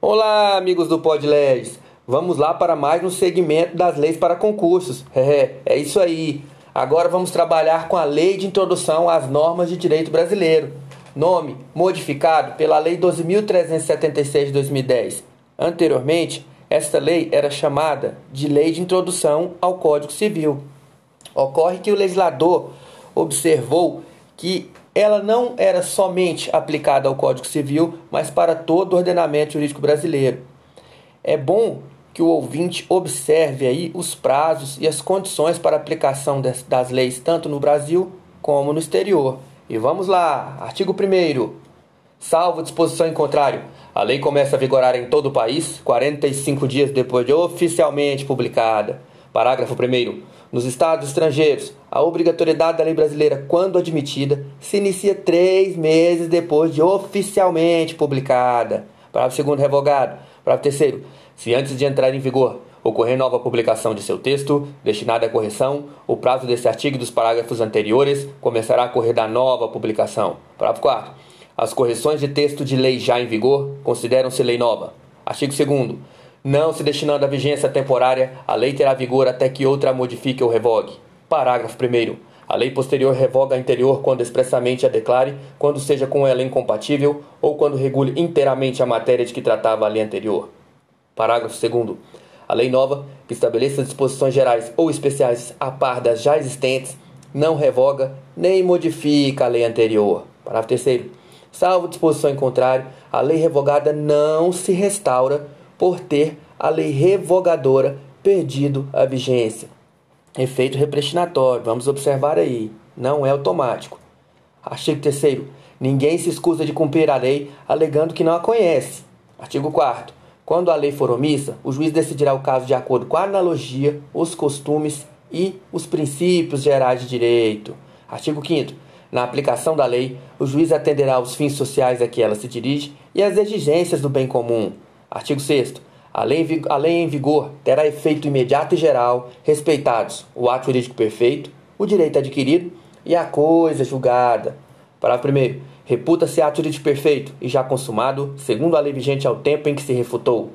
Olá, amigos do Podlegs. Vamos lá para mais um segmento das leis para concursos. É, é isso aí. Agora vamos trabalhar com a Lei de Introdução às Normas de Direito Brasileiro. Nome modificado pela Lei 12.376 de 2010. Anteriormente, esta lei era chamada de Lei de Introdução ao Código Civil. Ocorre que o legislador observou que ela não era somente aplicada ao Código Civil, mas para todo o ordenamento jurídico brasileiro. É bom que o ouvinte observe aí os prazos e as condições para aplicação das leis tanto no Brasil como no exterior. E vamos lá, artigo 1 Salvo disposição em contrário, a lei começa a vigorar em todo o país 45 dias depois de oficialmente publicada. Parágrafo 1 nos estados estrangeiros, a obrigatoriedade da lei brasileira, quando admitida, se inicia três meses depois de oficialmente publicada. Parágrafo 2 revogado. Parágrafo 3 se antes de entrar em vigor ocorrer nova publicação de seu texto, destinada à correção, o prazo desse artigo e dos parágrafos anteriores começará a correr da nova publicação. Parágrafo 4 as correções de texto de lei já em vigor consideram-se lei nova. Artigo 2 não se destinando à vigência temporária, a lei terá vigor até que outra modifique ou revogue. Parágrafo 1. A lei posterior revoga a anterior quando expressamente a declare, quando seja com ela incompatível ou quando regule inteiramente a matéria de que tratava a lei anterior. Parágrafo 2. A lei nova, que estabeleça disposições gerais ou especiais a par das já existentes, não revoga nem modifica a lei anterior. Parágrafo 3. Salvo disposição em contrário, a lei revogada não se restaura por ter a lei revogadora perdido a vigência. Efeito repristinatório, vamos observar aí, não é automático. Artigo 3 Ninguém se escusa de cumprir a lei alegando que não a conhece. Artigo 4 Quando a lei for omissa, o juiz decidirá o caso de acordo com a analogia, os costumes e os princípios gerais de direito. Artigo 5 Na aplicação da lei, o juiz atenderá aos fins sociais a que ela se dirige e às exigências do bem comum. Artigo 6 a lei, a lei em vigor terá efeito imediato e geral, respeitados o ato jurídico perfeito, o direito adquirido e a coisa julgada. Parágrafo 1. Reputa-se ato jurídico perfeito e já consumado, segundo a lei vigente ao tempo em que se refutou.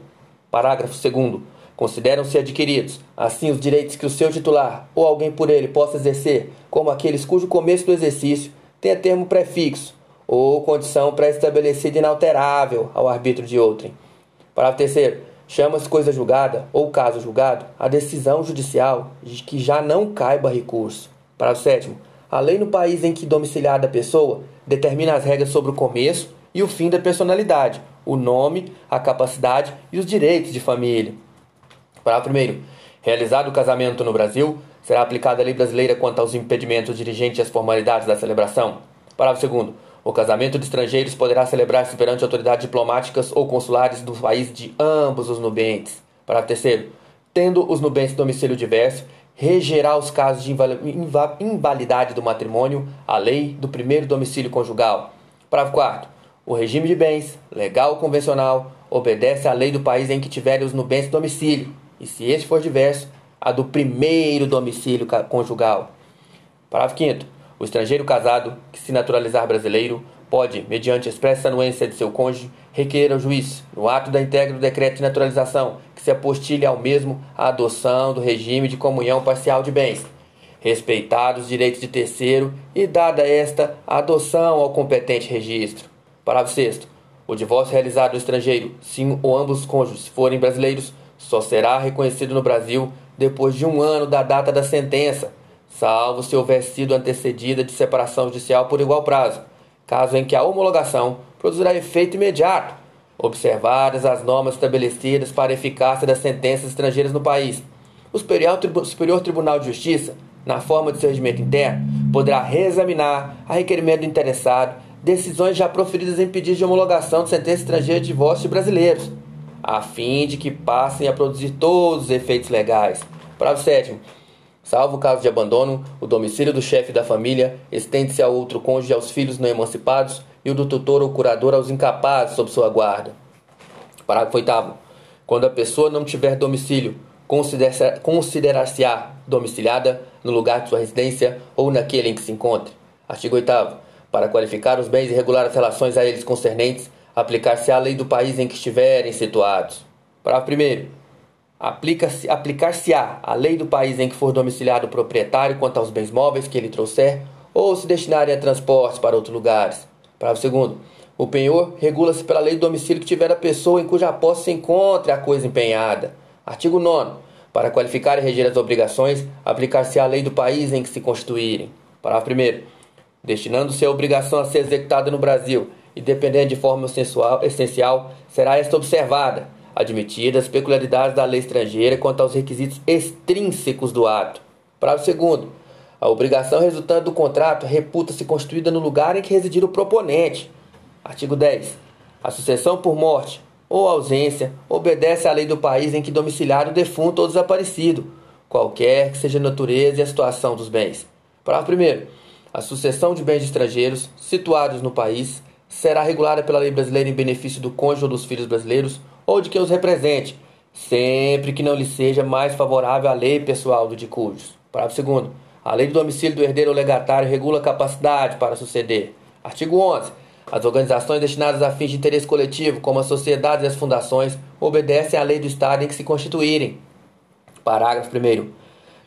Parágrafo 2. Consideram-se adquiridos, assim, os direitos que o seu titular ou alguém por ele possa exercer, como aqueles cujo começo do exercício tenha termo prefixo ou condição pré-estabelecida inalterável ao arbítrio de outrem. Parágrafo 3. Chama-se coisa julgada ou caso julgado a decisão judicial de que já não caiba recurso. Parágrafo 7. A lei no país em que domiciliada a pessoa determina as regras sobre o começo e o fim da personalidade, o nome, a capacidade e os direitos de família. Parágrafo 1. Realizado o casamento no Brasil, será aplicada a lei brasileira quanto aos impedimentos dirigentes às formalidades da celebração. Parágrafo 2. O casamento de estrangeiros poderá celebrar-se perante autoridades diplomáticas ou consulares do país de ambos os nubentes. Parágrafo terceiro. Tendo os nubentes domicílio diverso, regerá os casos de invalidade do matrimônio a lei do primeiro domicílio conjugal. Parágrafo 4 O regime de bens, legal ou convencional, obedece à lei do país em que tiverem os nubentes domicílio, e se este for diverso, a do primeiro domicílio conjugal. Parágrafo 5 o estrangeiro casado, que se naturalizar brasileiro, pode, mediante expressa anuência de seu cônjuge, requerer ao juiz, no ato da entrega do decreto de naturalização, que se apostilhe ao mesmo a adoção do regime de comunhão parcial de bens, respeitados os direitos de terceiro e dada esta adoção ao competente registro. Parágrafo 6 O divórcio realizado no estrangeiro, se um ou ambos os cônjuges forem brasileiros, só será reconhecido no Brasil depois de um ano da data da sentença, salvo se houver sido antecedida de separação judicial por igual prazo, caso em que a homologação produzirá efeito imediato, observadas as normas estabelecidas para a eficácia das sentenças estrangeiras no país. O Superior, Tribunal de Justiça, na forma de seu regimento interno, poderá reexaminar, a requerimento do interessado, decisões já proferidas em pedido de homologação de sentença estrangeira de divórcio de brasileiros, a fim de que passem a produzir todos os efeitos legais. Parágrafo 7 Salvo o caso de abandono, o domicílio do chefe da família estende-se ao outro cônjuge aos filhos não emancipados e o do tutor ou curador aos incapazes sob sua guarda. Parágrafo 8. Quando a pessoa não tiver domicílio, considerar-se-á domiciliada no lugar de sua residência ou naquele em que se encontre. Artigo 8 Para qualificar os bens e regular as relações a eles concernentes, aplicar-se a lei do país em que estiverem situados. Parágrafo 1 Aplica-se, aplicar-se-á a lei do país em que for domiciliado o proprietário quanto aos bens móveis que ele trouxer ou se destinarem a transportes para outros lugares. Parágrafo 2 O penhor regula-se pela lei do domicílio que tiver a pessoa em cuja posse se encontre a coisa empenhada. Artigo 9 Para qualificar e reger as obrigações, aplicar-se a lei do país em que se constituírem. Parágrafo 1 Destinando-se a obrigação a ser executada no Brasil e dependendo de forma essencial, será esta observada, admitidas as peculiaridades da lei estrangeira quanto aos requisitos extrínsecos do ato. Parágrafo 2 A obrigação resultante do contrato reputa-se constituída no lugar em que residir o proponente. Artigo 10. A sucessão por morte ou ausência obedece à lei do país em que domiciliado o defunto ou desaparecido, qualquer que seja a natureza e a situação dos bens. Parágrafo 1 A sucessão de bens estrangeiros situados no país será regulada pela lei brasileira em benefício do cônjuge ou dos filhos brasileiros ou de quem os represente, sempre que não lhe seja mais favorável a lei pessoal do de cujos. Parágrafo 2 A lei do domicílio do herdeiro ou legatário regula a capacidade para suceder. Artigo 11 as organizações destinadas a fins de interesse coletivo, como as sociedades e as fundações, obedecem à lei do Estado em que se constituírem. Parágrafo 1.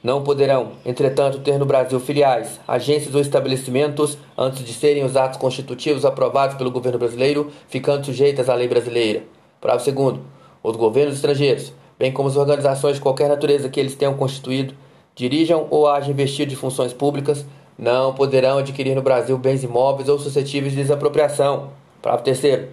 Não poderão, entretanto, ter no Brasil filiais, agências ou estabelecimentos, antes de serem os atos constitutivos aprovados pelo governo brasileiro, ficando sujeitas à lei brasileira. Parágrafo 2. Os governos estrangeiros, bem como as organizações de qualquer natureza que eles tenham constituído, dirijam ou hajam investido de funções públicas, não poderão adquirir no Brasil bens imóveis ou suscetíveis de desapropriação. Parágrafo 3.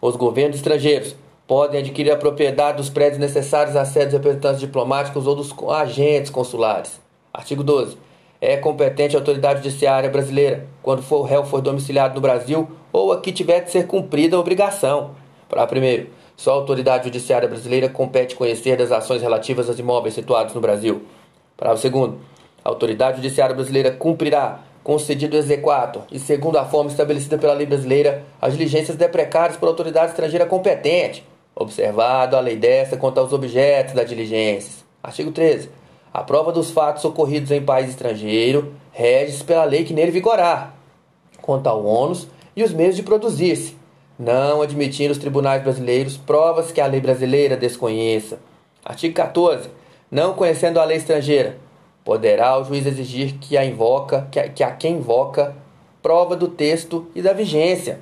Os governos estrangeiros podem adquirir a propriedade dos prédios necessários à sede dos representantes diplomáticos ou dos agentes consulares. Artigo 12. É competente a autoridade judiciária brasileira quando for réu for domiciliado no Brasil ou aqui tiver de ser cumprida a obrigação. Parágrafo 1. Só a autoridade judiciária brasileira compete conhecer das ações relativas aos imóveis situados no Brasil. Parágrafo 2. A autoridade judiciária brasileira cumprirá, concedido o exequato e segundo a forma estabelecida pela lei brasileira, as diligências deprecadas por autoridade estrangeira competente, observado a lei desta quanto aos objetos da diligência. Artigo 13. A prova dos fatos ocorridos em país estrangeiro rege-se pela lei que nele vigorar, quanto ao ônus e os meios de produzir-se, não admitindo os tribunais brasileiros provas que a lei brasileira desconheça. Artigo 14. Não conhecendo a lei estrangeira, Poderá o juiz exigir que a invoca, que a, que a quem invoca prova do texto e da vigência.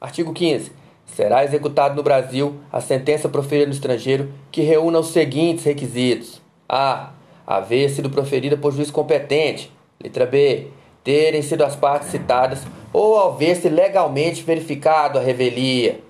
Artigo 15. Será executado no Brasil a sentença proferida no estrangeiro que reúna os seguintes requisitos: a. haver sido proferida por juiz competente. Letra B. Terem sido as partes citadas ou haver-se legalmente verificado a revelia.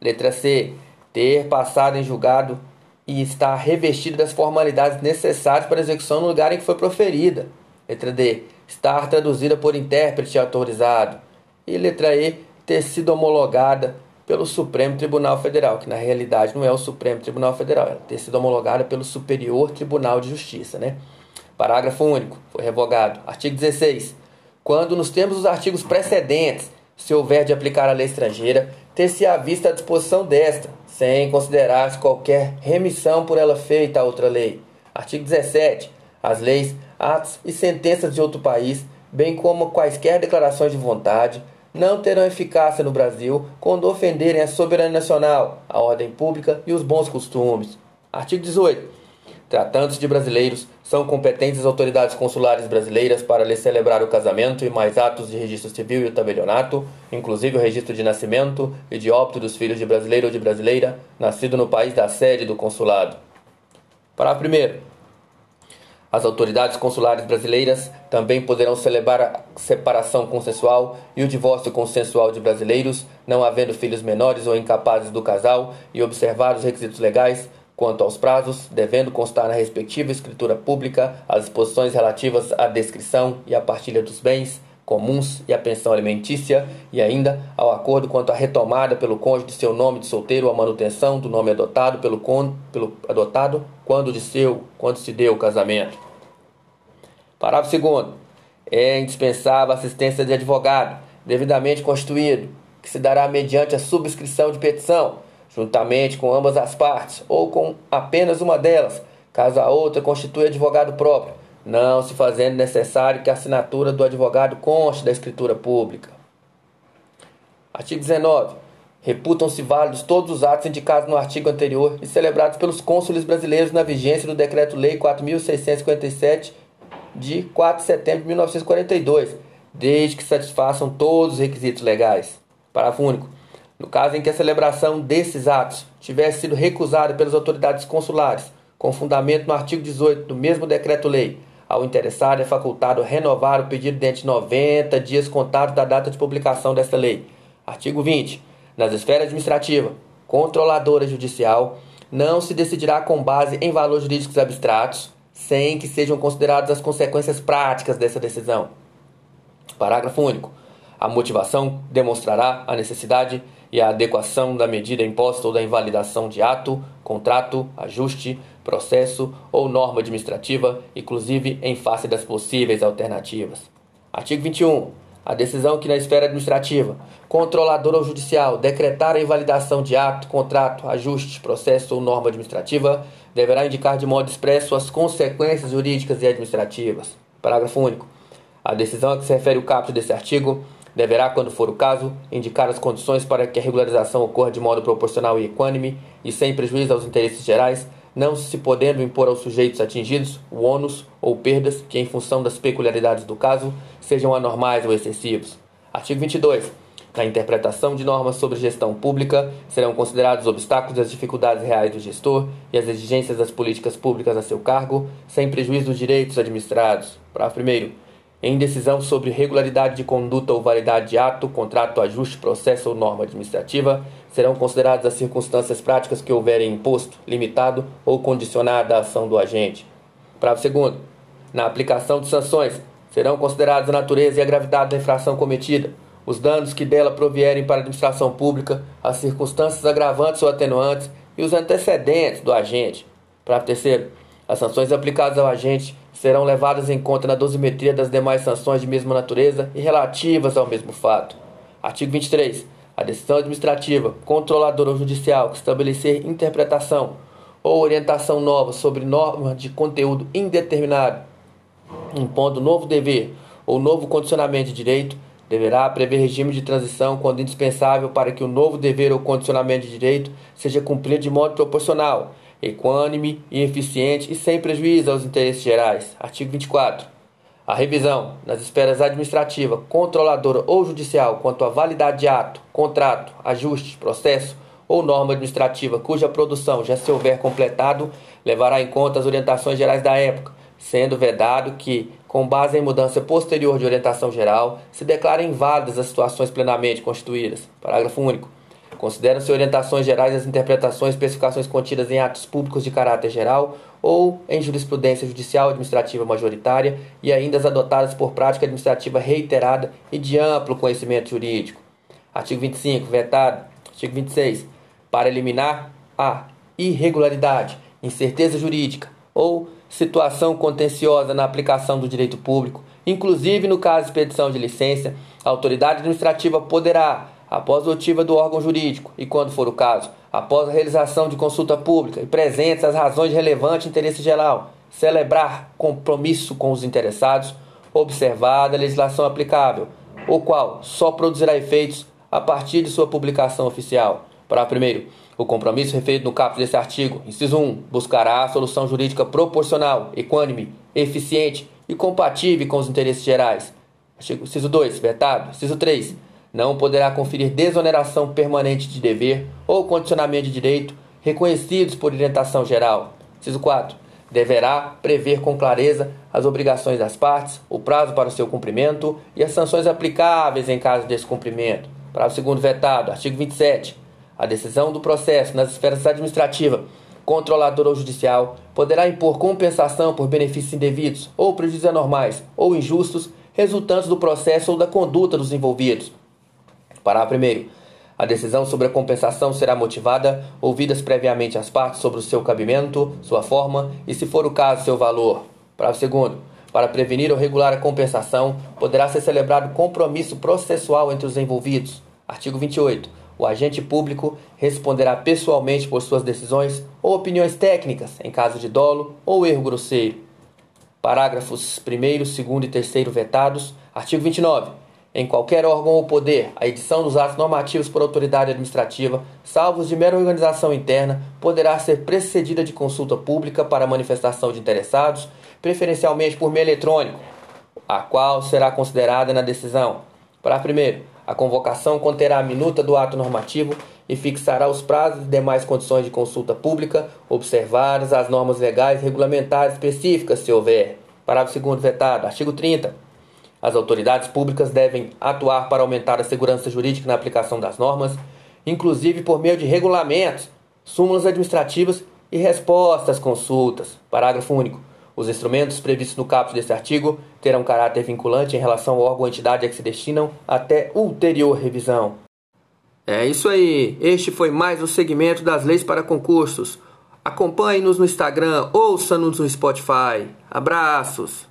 Letra C. Ter passado em julgado e está revestida das formalidades necessárias para a execução no lugar em que foi proferida. Letra D. Estar traduzida por intérprete autorizado. E letra E. Ter sido homologada pelo Supremo Tribunal Federal, que na realidade não é o Supremo Tribunal Federal, ela ter sido homologada pelo Superior Tribunal de Justiça, né? Parágrafo único, foi revogado. Artigo 16. Quando nos termos dos artigos precedentes, se houver de aplicar a lei estrangeira, ter-se à vista a disposição desta, sem considerar-se qualquer remissão por ela feita a outra lei. Artigo 17. As leis, atos e sentenças de outro país, bem como quaisquer declarações de vontade, não terão eficácia no Brasil quando ofenderem a soberania nacional, a ordem pública e os bons costumes. Artigo 18. Tratando-se de brasileiros, são competentes as autoridades consulares brasileiras para lhes celebrar o casamento e mais atos de registro civil e o tabelionato, inclusive o registro de nascimento e de óbito dos filhos de brasileiro ou de brasileira, nascido no país da sede do consulado. Parágrafo 1. As autoridades consulares brasileiras também poderão celebrar a separação consensual e o divórcio consensual de brasileiros, não havendo filhos menores ou incapazes do casal, e observar os requisitos legais Quanto aos prazos, devendo constar na respectiva escritura pública as disposições relativas à descrição e à partilha dos bens comuns e à pensão alimentícia, e ainda ao acordo quanto à retomada pelo cônjuge de seu nome de solteiro ou à manutenção do nome adotado pelo, con, pelo adotado quando de seu, quando se deu o casamento. Parágrafo 2 É indispensável assistência de advogado, devidamente constituído, que se dará mediante a subscrição de petição juntamente com ambas as partes ou com apenas uma delas, caso a outra constitui advogado próprio, não se fazendo necessário que a assinatura do advogado conste da escritura pública. Artigo 19. Reputam-se válidos todos os atos indicados no artigo anterior e celebrados pelos cônsules brasileiros na vigência do Decreto-Lei 4.657, de 4 de setembro de 1942, desde que satisfaçam todos os requisitos legais. Parágrafo único. No caso em que a celebração desses atos tivesse sido recusada pelas autoridades consulares, com fundamento no artigo 18 do mesmo decreto-lei, ao interessado é facultado renovar o pedido dentro de 90 dias contados da data de publicação desta lei. Artigo 20. Nas esferas administrativa, controladora judicial, não se decidirá com base em valores jurídicos abstratos, sem que sejam consideradas as consequências práticas dessa decisão. Parágrafo único. A motivação demonstrará a necessidade e a adequação da medida imposta ou da invalidação de ato, contrato, ajuste, processo ou norma administrativa, inclusive em face das possíveis alternativas. Artigo 21. A decisão que na esfera administrativa, controladora ou judicial decretar a invalidação de ato, contrato, ajuste, processo ou norma administrativa deverá indicar de modo expresso as consequências jurídicas e administrativas. Parágrafo único. A decisão a que se refere o caput desse artigo deverá, quando for o caso, indicar as condições para que a regularização ocorra de modo proporcional e equânime e sem prejuízo aos interesses gerais, não se podendo impor aos sujeitos atingidos o ônus ou perdas que, em função das peculiaridades do caso, sejam anormais ou excessivos. Artigo 22. Na interpretação de normas sobre gestão pública, serão considerados obstáculos as dificuldades reais do gestor e as exigências das políticas públicas a seu cargo, sem prejuízo dos direitos administrados. Parágrafo 1. Em decisão sobre regularidade de conduta ou validade de ato, contrato, ajuste, processo ou norma administrativa, serão consideradas as circunstâncias práticas que houverem imposto, limitado ou condicionado a ação do agente. Parágrafo 2. Na aplicação de sanções, serão consideradas a natureza e a gravidade da infração cometida, os danos que dela provierem para a administração pública, as circunstâncias agravantes ou atenuantes e os antecedentes do agente. Parágrafo 3. As sanções aplicadas ao agente serão levadas em conta na dosimetria das demais sanções de mesma natureza e relativas ao mesmo fato. Artigo 23. A decisão administrativa, controladora ou judicial que estabelecer interpretação ou orientação nova sobre norma de conteúdo indeterminado, impondo novo dever ou novo condicionamento de direito, deverá prever regime de transição quando indispensável para que o novo dever ou condicionamento de direito seja cumprido de modo proporcional, equânime e eficiente e sem prejuízo aos interesses gerais. Artigo 24. A revisão, nas esferas administrativa, controladora ou judicial, quanto à validade de ato, contrato, ajuste, processo ou norma administrativa cuja produção já se houver completado, levará em conta as orientações gerais da época, sendo vedado que, com base em mudança posterior de orientação geral, se declarem válidas as situações plenamente constituídas. Parágrafo único. Consideram-se orientações gerais as interpretações e especificações contidas em atos públicos de caráter geral ou em jurisprudência judicial administrativa majoritária e ainda as adotadas por prática administrativa reiterada e de amplo conhecimento jurídico. Artigo 25, vetado. Artigo 26. Para eliminar a irregularidade, incerteza jurídica ou situação contenciosa na aplicação do direito público, inclusive no caso de expedição de licença, a autoridade administrativa poderá, após oitiva do órgão jurídico e, quando for o caso, após a realização de consulta pública e presentes as razões de relevante interesse geral, celebrar compromisso com os interessados, observada a legislação aplicável, o qual só produzirá efeitos a partir de sua publicação oficial. Para primeiro, o compromisso referido no caput desse artigo, inciso 1, buscará a solução jurídica proporcional, equânime, eficiente e compatível com os interesses gerais. Artigo, inciso 2, vetado. Inciso 3, não poderá conferir desoneração permanente de dever ou condicionamento de direito reconhecidos por orientação geral. Inciso 4, deverá prever com clareza as obrigações das partes, o prazo para o seu cumprimento e as sanções aplicáveis em caso de descumprimento. Parágrafo 2 vetado. Artigo 27. A decisão do processo nas esferas administrativa, controladora ou judicial poderá impor compensação por benefícios indevidos ou prejuízos anormais ou injustos resultantes do processo ou da conduta dos envolvidos. Parágrafo 1. A decisão sobre a compensação será motivada, ouvidas previamente as partes sobre o seu cabimento, sua forma e, se for o caso, seu valor. Parágrafo 2. Para prevenir ou regular a compensação, poderá ser celebrado compromisso processual entre os envolvidos. Artigo 28 o agente público responderá pessoalmente por suas decisões ou opiniões técnicas em caso de dolo ou erro grosseiro. Parágrafos 1, 2 e 3 vetados. Artigo 29. Em qualquer órgão ou poder, a edição dos atos normativos por autoridade administrativa, salvos de mera organização interna, poderá ser precedida de consulta pública para manifestação de interessados, preferencialmente por meio eletrônico, a qual será considerada na decisão. Para primeiro, a convocação conterá a minuta do ato normativo e fixará os prazos e demais condições de consulta pública, observadas as normas legais regulamentares específicas, se houver. Parágrafo 2 vetado. Artigo 30. As autoridades públicas devem atuar para aumentar a segurança jurídica na aplicação das normas, inclusive por meio de regulamentos, súmulas administrativas e respostas às consultas. Parágrafo único. Os instrumentos previstos no caput deste artigo terão caráter vinculante em relação ao órgão ou entidade a que se destinam até ulterior revisão. É isso aí. Este foi mais o segmento das leis para concursos. Acompanhe-nos no Instagram, ouça-nos no Spotify. Abraços!